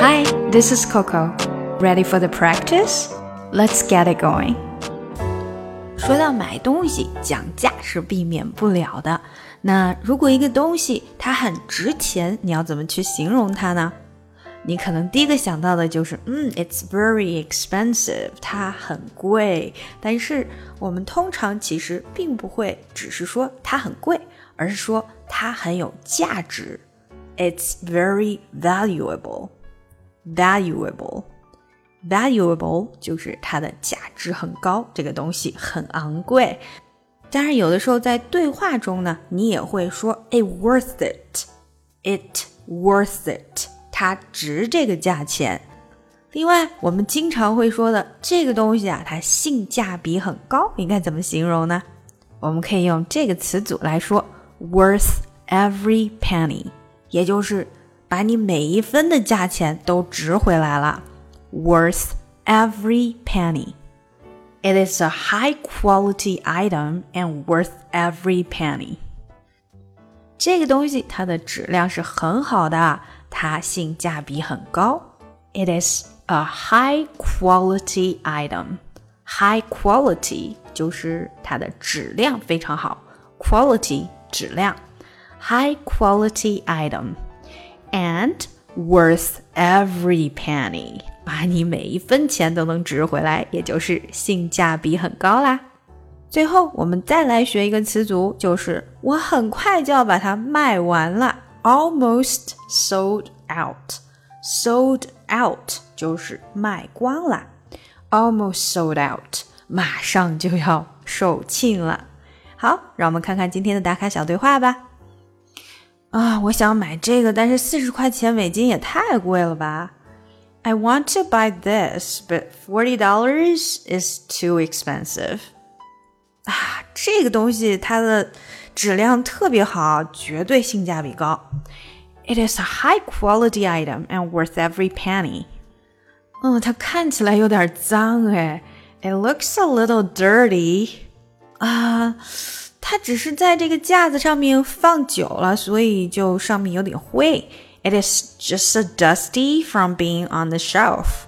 Hi, this is Coco. Ready for the practice? Let's get it going. 说到买东西，讲价是避免不了的。那如果一个东西它很值钱，你要怎么去形容它呢？你可能第一个想到的就是，嗯，it's very expensive，它很贵。但是我们通常其实并不会只是说它很贵，而是说它很有价值。It's very valuable。 Valuable，valuable 就是它的价值很高，这个东西很昂贵。当然，有的时候在对话中呢，你也会说，it worth it，it worth it，它值这个价钱。另外，我们经常会说的这个东西啊，它性价比很高，应该怎么形容呢？我们可以用这个词组来说，worth every penny，也就是把你每一分的价钱都值回来了，worth every penny。It is a high quality item and worth every penny。这个东西它的质量是很好的，它性价比很高。It is a high quality item。High quality 就是它的质量非常好，quality 质量，high quality item。 And worth every penny，把你每一分钱都能值回来，也就是性价比很高啦。最后，我们再来学一个词组，就是我很快就要把它卖完了，almost sold out。sold out 就是卖光了，almost sold out，马上就要售罄了。好，让我们看看今天的打卡小对话吧。啊，我想买这个，但是四十块钱美金也太贵了吧！I want to buy this, but forty dollars is too expensive. 啊，这个东西它的质量特别好，绝对性价比高。It is a high quality item and worth every penny. 嗯，它看起来有点脏哎。It looks a little dirty. 啊。 它只是在这个架子上面放久了，所以就上面有点灰。It is just a dusty from being on the shelf。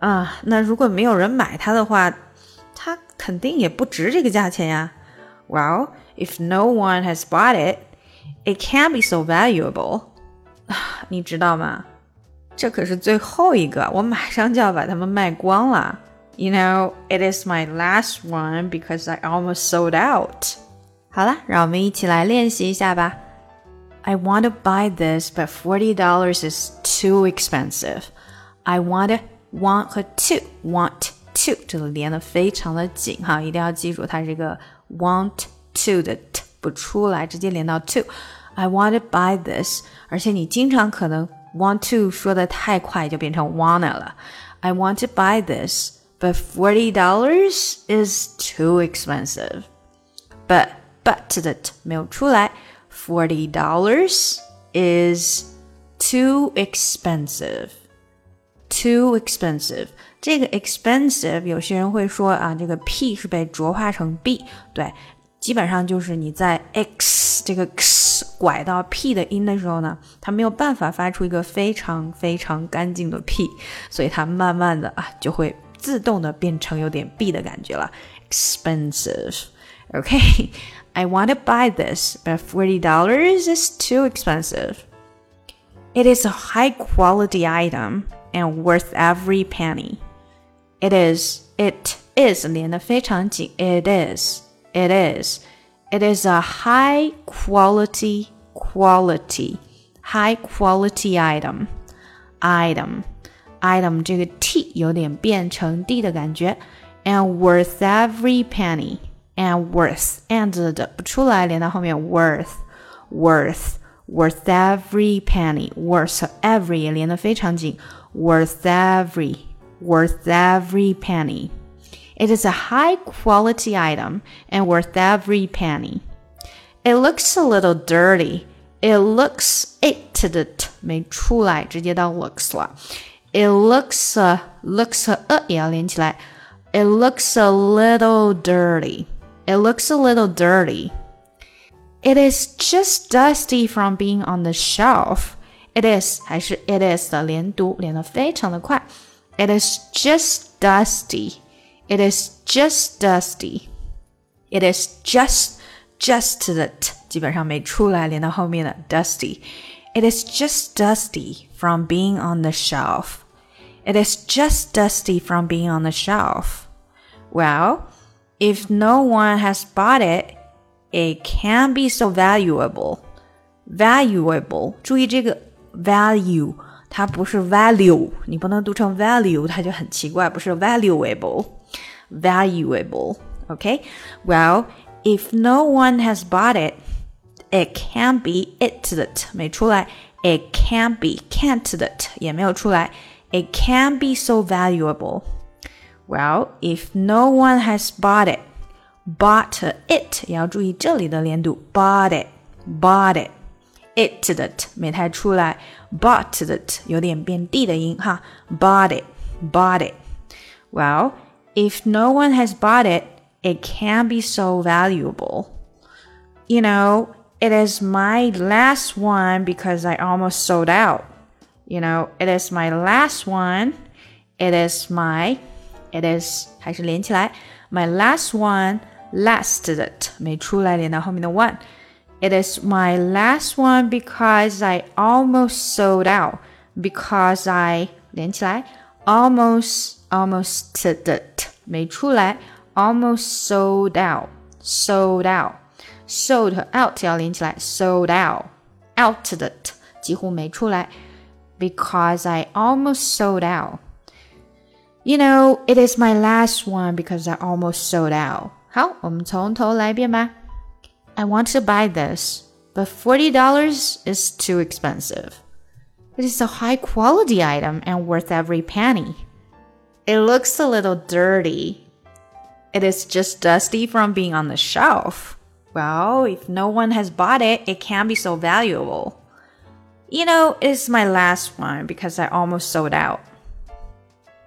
啊，那如果没有人买它的话，它肯定也不值这个价钱呀。Well, if no one has bought it, it can't be so valuable。啊，你知道吗？这可是最后一个，我马上就要把它们卖光了。You know, it is my last one because I almost sold out. 好了，让我们一起来练习一下吧。I want to buy this, but forty dollars is too expensive. I want want 和 to want to 这个连的非常的紧哈，一定要记住它这个 want to 的 t 不出来，直接连到 to。I want to buy this，而且你经常可能 want to 说的太快就变成 wanna 了。I want to buy this, but forty dollars is too expensive. But but that 没有出来，forty dollars is too expensive. Too expensive，这个 expensive 有些人会说啊，这个 p 是被浊化成 b，对，基本上就是你在 x 这个 x 拐到 p 的音的时候呢，它没有办法发出一个非常非常干净的 p，所以它慢慢的啊就会自动的变成有点 b 的感觉了，expensive，OK。I want to buy this, but $40 is too expensive. It is a high quality item and worth every penny. It is, it is It is, it is, it is a high quality, quality, high quality item, item, item 这个 t 有点变成 d 的感觉，and worth every penny and worth and 的不出来，连到后面 worth worth worth every penny worth every 也连得非常紧，worth every worth every penny. It is a high quality item and worth every penny. It looks a little dirty. It looks it 的 t 没出来，直接到 looks 了。It looks a looks a 呃也要连起来。It looks a little dirty. It looks a little dirty. It is just dusty from being on the shelf. it is 还是 it is 的连读，连得非常的快。It is just dusty. It is just dusty. It is just just 的 t 基本上没出来，连到后面的 dusty。It is just dusty from being on the shelf. It is just dusty from being on the shelf. Well, if no one has bought it, it can't be so valuable. Valuable，注意这个 value，它不是 value，你不能读成 value，它就很奇怪，不是 valuable。valuable. Okay? Well, if no one has bought it, it can't be it 的 t 没出来，it can't be can't 的 t 也没有出来，it can't be so valuable. Well, if no one has bought it, bought it 也要注意这里的连读，bought it, bought it. it 的 t 没太出来，bought 的 t 有点变 d 的音哈，bought it, bought it. Well, if no one has bought it, it can't be so valuable. You know, it is my last one because I almost sold out. You know, it is my last one. It is my, it is 还是连起来，my last one, last 的 t 没出来，连到后面的 one。it is my last one because I almost sold out. Because I 连起来，almost almost 的 t 没出来，almost sold out sold out sold 和 out 要连起来，sold out out 的 t 几乎没出来，because I almost sold out. You know, it is my last one because I almost sold out. 好，我们从头来一遍吧。I want to buy this, but $40 is too expensive. It is a high quality item and worth every penny. It looks a little dirty. It is just dusty from being on the shelf. Well, if no one has bought it, it can't be so valuable. You know, it's my last one because I almost sold out.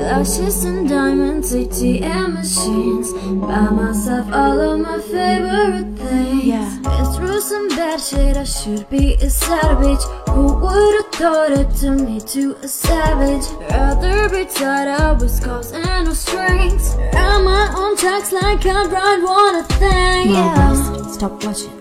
Lashes and diamonds, ATM machines. Buy myself all of my favorite things. Yeah. Been through some bad shit, I should be a savage. Who would've thought it to me to a savage? Rather be tied up with scars and no strings. Around my own tracks like I ride one a thing. Yeah. Stop watching